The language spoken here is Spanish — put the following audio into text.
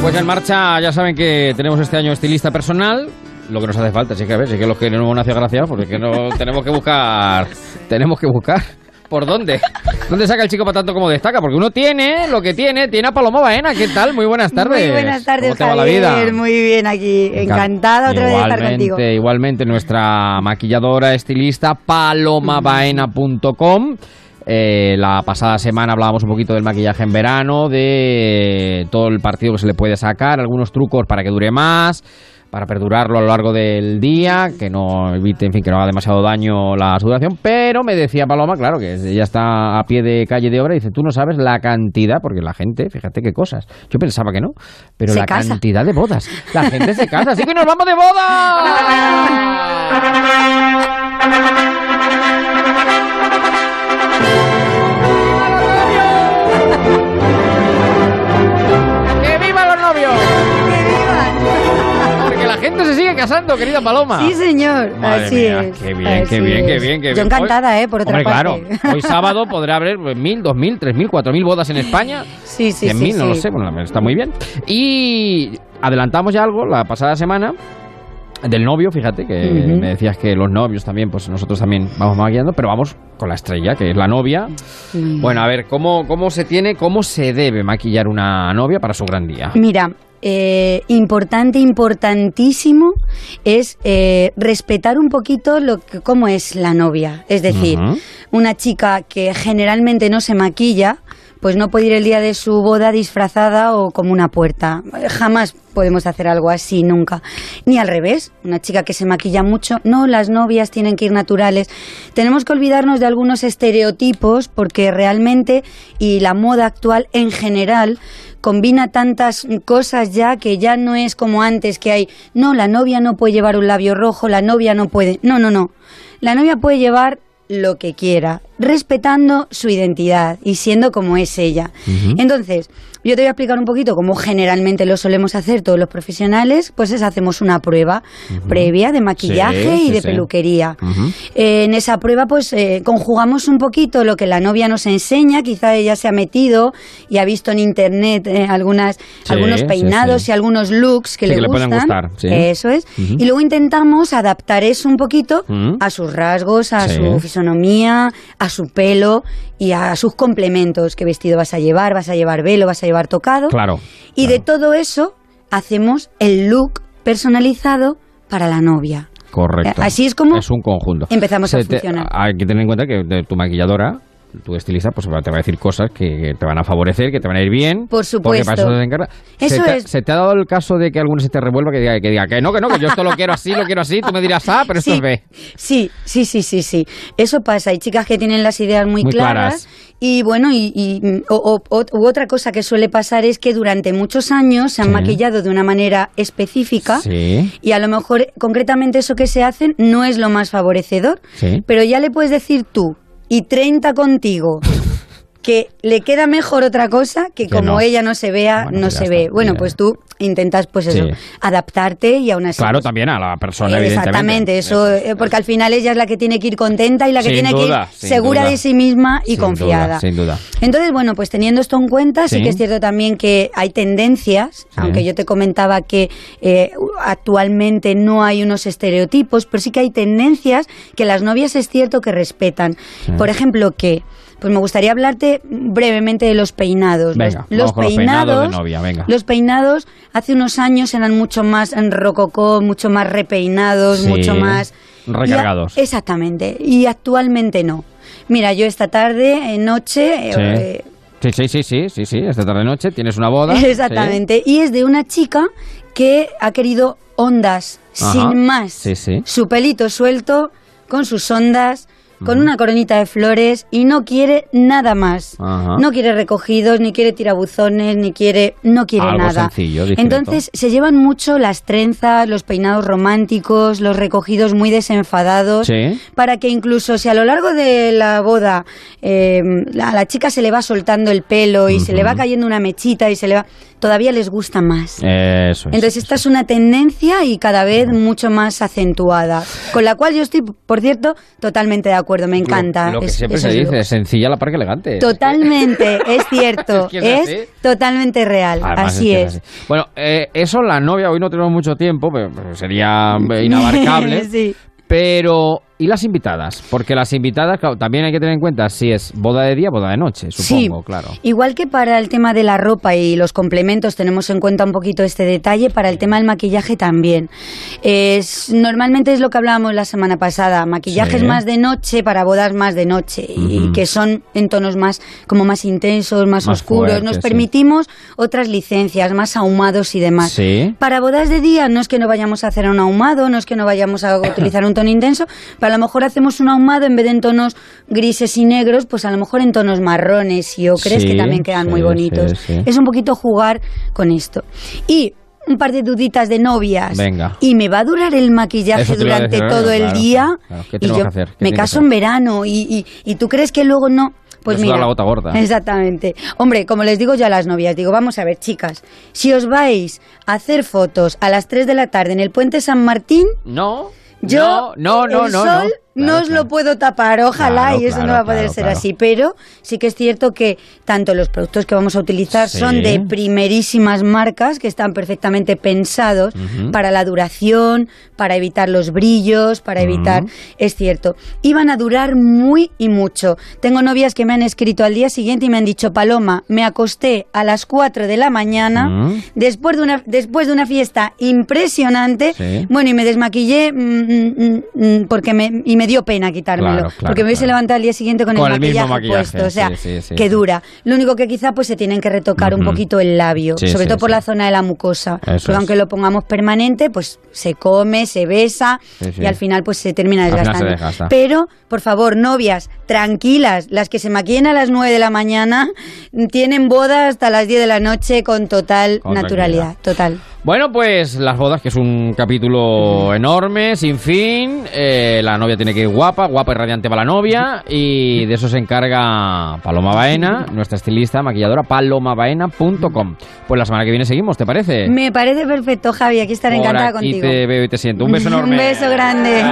Pues en marcha, ya saben que tenemos este año estilista personal. Lo que nos hace falta, sí que a ver, sí que los que no nos hace gracia, porque que no tenemos que buscar. Tenemos que buscar. ¿Por dónde? ¿Dónde saca el chico para tanto como destaca? Porque uno tiene lo que tiene, tiene a Paloma Baena. ¿Qué tal? Muy buenas tardes. Muy buenas tardes, ¿Cómo te va la vida? Muy bien aquí. Encantada otra vez de estar contigo. Igualmente, igualmente nuestra maquilladora, estilista, palomabaena.com. Eh, la pasada semana hablábamos un poquito del maquillaje en verano, de todo el partido que se le puede sacar, algunos trucos para que dure más, para perdurarlo a lo largo del día, que no evite, en fin, que no haga demasiado daño la sudoración. Pero me decía Paloma, claro, que ella está a pie de calle de obra y dice, tú no sabes la cantidad, porque la gente, fíjate qué cosas. Yo pensaba que no, pero Se la casa. cantidad de bodas. La gente se casa, así que nos vamos de boda. ¡Que viva los novios! ¡Que vivan! Porque la gente se sigue casando, querida Paloma. Sí, señor. Madre Así mía, es. Qué bien, Así qué bien, qué es. bien, qué bien. Yo encantada, ¿eh? Por otra Hombre, parte. claro. Hoy sábado podrá haber pues, mil, dos mil, tres mil, cuatro mil bodas en España. Sí, sí, Cien sí. mil, no lo sí. sé. Bueno, está muy bien. Y adelantamos ya algo la pasada semana. Del novio, fíjate, que me decías que los novios también, pues nosotros también vamos maquillando, pero vamos con la estrella, que es la novia. Bueno, a ver, ¿cómo, cómo se tiene, cómo se debe maquillar una novia para su gran día? Mira, eh, importante, importantísimo es eh, respetar un poquito lo que, cómo es la novia. Es decir, una chica que generalmente no se maquilla, pues no puede ir el día de su boda disfrazada o como una puerta. Jamás podemos hacer algo así, nunca. Ni al revés, una chica que se maquilla mucho, no, las novias tienen que ir naturales. Tenemos que olvidarnos de algunos estereotipos porque realmente, y la moda actual en general, combina tantas cosas ya que ya no es como antes que hay, no, la novia no puede llevar un labio rojo, la novia no puede, no, no, no. La novia puede llevar lo que quiera, respetando su identidad y siendo como es ella. Entonces, yo te voy a explicar un poquito cómo generalmente lo solemos hacer todos los profesionales, pues es hacemos una prueba previa de maquillaje Sí, y de sí. peluquería. Eh, en esa prueba, pues eh, conjugamos un poquito lo que la novia nos enseña. Quizá ella se ha metido y ha visto en internet eh, algunas, Sí, algunos peinados y algunos looks que le que le gustan. pueden gustar. Eso es. Y luego intentamos adaptar eso un poquito a sus rasgos, a su fisonomía, a su pelo y a sus complementos. ¿Qué vestido vas a llevar? ¿Vas a llevar velo? ¿Vas a llevar tocado? Claro. Y claro. de todo eso hacemos el look personalizado para la novia. Correcto. Eh, así es como Es un conjunto. empezamos a te- funcionar. hay que tener en cuenta que de tu maquilladora, tu estilista, pues te va a decir cosas que, te van a favorecer, que te van a ir bien. Por Porque supuesto. para eso se encarga. Eso ¿Se, te, es. se te ha dado el caso de que alguno se te revuelva que diga que, diga que no, que no, que yo esto lo quiero así, lo quiero así? Tú me dirás, ah, pero esto Sí, es B. Sí, sí, sí, sí, sí. Eso pasa. Hay chicas que tienen las ideas muy, Muy claras. claras. Y bueno, y, y- o- u otra cosa que suele pasar es que durante muchos años se han Sí. maquillado de una manera específica. Sí. Y a lo mejor, concretamente, eso que se hacen no es lo más favorecedor. Sí. Pero ya le puedes decir tú, y 30 contigo, que le queda mejor otra cosa que, Que como no. ella no se vea, Bueno, no pues se está, ve. Bueno, ya. pues tú intentas, pues eso, Sí. adaptarte y aún así. Claro, pues, también a la persona, eh. Exactamente, eso, eh, porque al final ella es la que tiene que ir contenta y la que Sin tiene duda, que ir segura duda. de sí misma y Sin confiada. duda, sin duda. Entonces, bueno, pues teniendo esto en cuenta, sí, Sí. que es cierto también que hay tendencias, aunque yo te comentaba que eh, actualmente no hay unos estereotipos, pero sí que hay tendencias que las novias es cierto que respetan. Por ejemplo, que pues me gustaría hablarte brevemente de los peinados. Venga, los, vamos con los peinados de novia, venga. Los peinados hace unos años eran mucho más en rococó, mucho más repeinados, Sí, mucho más recargados. Y a- exactamente. Y actualmente no. Mira, yo esta tarde, eh, noche, Sí. eh, Sí, sí, sí, sí, sí, sí, esta tarde noche tienes una boda. Exactamente. Y es de una chica que ha querido ondas, Ajá. sin más. Sí, sí. Su pelito suelto, con sus ondas, con una coronita de flores y no quiere nada más. Ajá. No quiere recogidos, ni quiere tirabuzones, ni quiere, no quiere Algo nada. sencillo. Entonces se llevan mucho las trenzas, los peinados románticos, los recogidos muy desenfadados, Sí. para que incluso si a lo largo de la boda eh, a la chica se le va soltando el pelo y se le va cayendo una mechita y se le va, todavía les gusta más. Eso es. Entonces esta es una tendencia y cada vez mucho más acentuada, con la cual yo estoy, por cierto, totalmente de acuerdo. Acuerdo, me encanta. Lo, que Es- siempre se dice, sencilla la par que elegante. Totalmente, es cierto. Es que es es así. totalmente real. Además, así que es. así. Bueno, eh, eso la novia, hoy no tenemos mucho tiempo, pero pero sería eh, inabarcable. sí. Pero, ¿y las invitadas? Porque las invitadas, claro, también hay que tener en cuenta si es boda de día, boda de noche, supongo, sí. claro. Igual que para el tema de la ropa y los complementos tenemos en cuenta un poquito este detalle, para el tema del maquillaje también. Es, normalmente es lo que hablábamos la semana pasada, maquillajes Sí. más de noche para bodas más de noche y que son en tonos más como más intensos, más, Más oscuros. Nos sí. permitimos otras licencias más ahumados y demás. Sí. Para bodas de día no es que no vayamos a hacer un ahumado, no es que no vayamos a utilizar un tono intenso, pero a lo mejor hacemos un ahumado en vez de en tonos grises y negros, pues a lo mejor en tonos marrones y ocres Sí, que también quedan sí, muy bonitos. sí. Es un poquito jugar con esto. Y un par de duditas de novias. Venga. Y me va a durar el maquillaje durante decir, todo el claro, día. claro. ¿Qué y yo que hacer? ¿Qué me caso en verano y, y, y tú crees que luego no. Pues mira, la gota gorda. Exactamente. Hombre, como les digo yo a las novias, digo, vamos a ver, chicas, si os vais a hacer fotos a las 3 de la tarde en el puente San Martín, No. Yo no, no, no, el no, sol no. os claro. lo puedo tapar, ojalá, Claro, y eso no va a poder ser así. Pero sí que es cierto que tanto los productos que vamos a utilizar Sí. son de primerísimas marcas que están perfectamente pensados para la duración, para evitar los brillos, para evitar, es cierto, y van a durar muy y mucho. Tengo novias que me han escrito al día siguiente y me han dicho, Paloma, me acosté a las 4 de la mañana después de una después de una fiesta impresionante. Sí. Bueno, y me desmaquillé mm, mm, mm, porque me, y me dio pena quitármelo. Claro, claro, porque me hubiese levantado al día siguiente con, Con el, maquillaje puesto. O sea, sí, que dura. Lo único que quizá pues se tienen que retocar un poquito el labio, sobre todo por la zona de la mucosa. Porque aunque lo pongamos permanente, pues se come, se besa y al final pues se termina se desgastando. desgasta. Pero, por favor, novias, tranquilas, las que se maquillen a las 9 de la mañana tienen boda hasta las 10 de la noche con total Con naturalidad, total. Bueno, pues las bodas, que es un capítulo enorme, sin fin. Eh, la novia tiene que ir guapa, guapa y radiante para la novia. Y de eso se encarga Paloma Baena, nuestra estilista, maquilladora, palomabaena.com. Pues la semana que viene seguimos, ¿te parece? Me parece perfecto, Javi. Aquí estaré Por encantada aquí contigo. te veo y te siento. Un beso enorme. Un beso grande.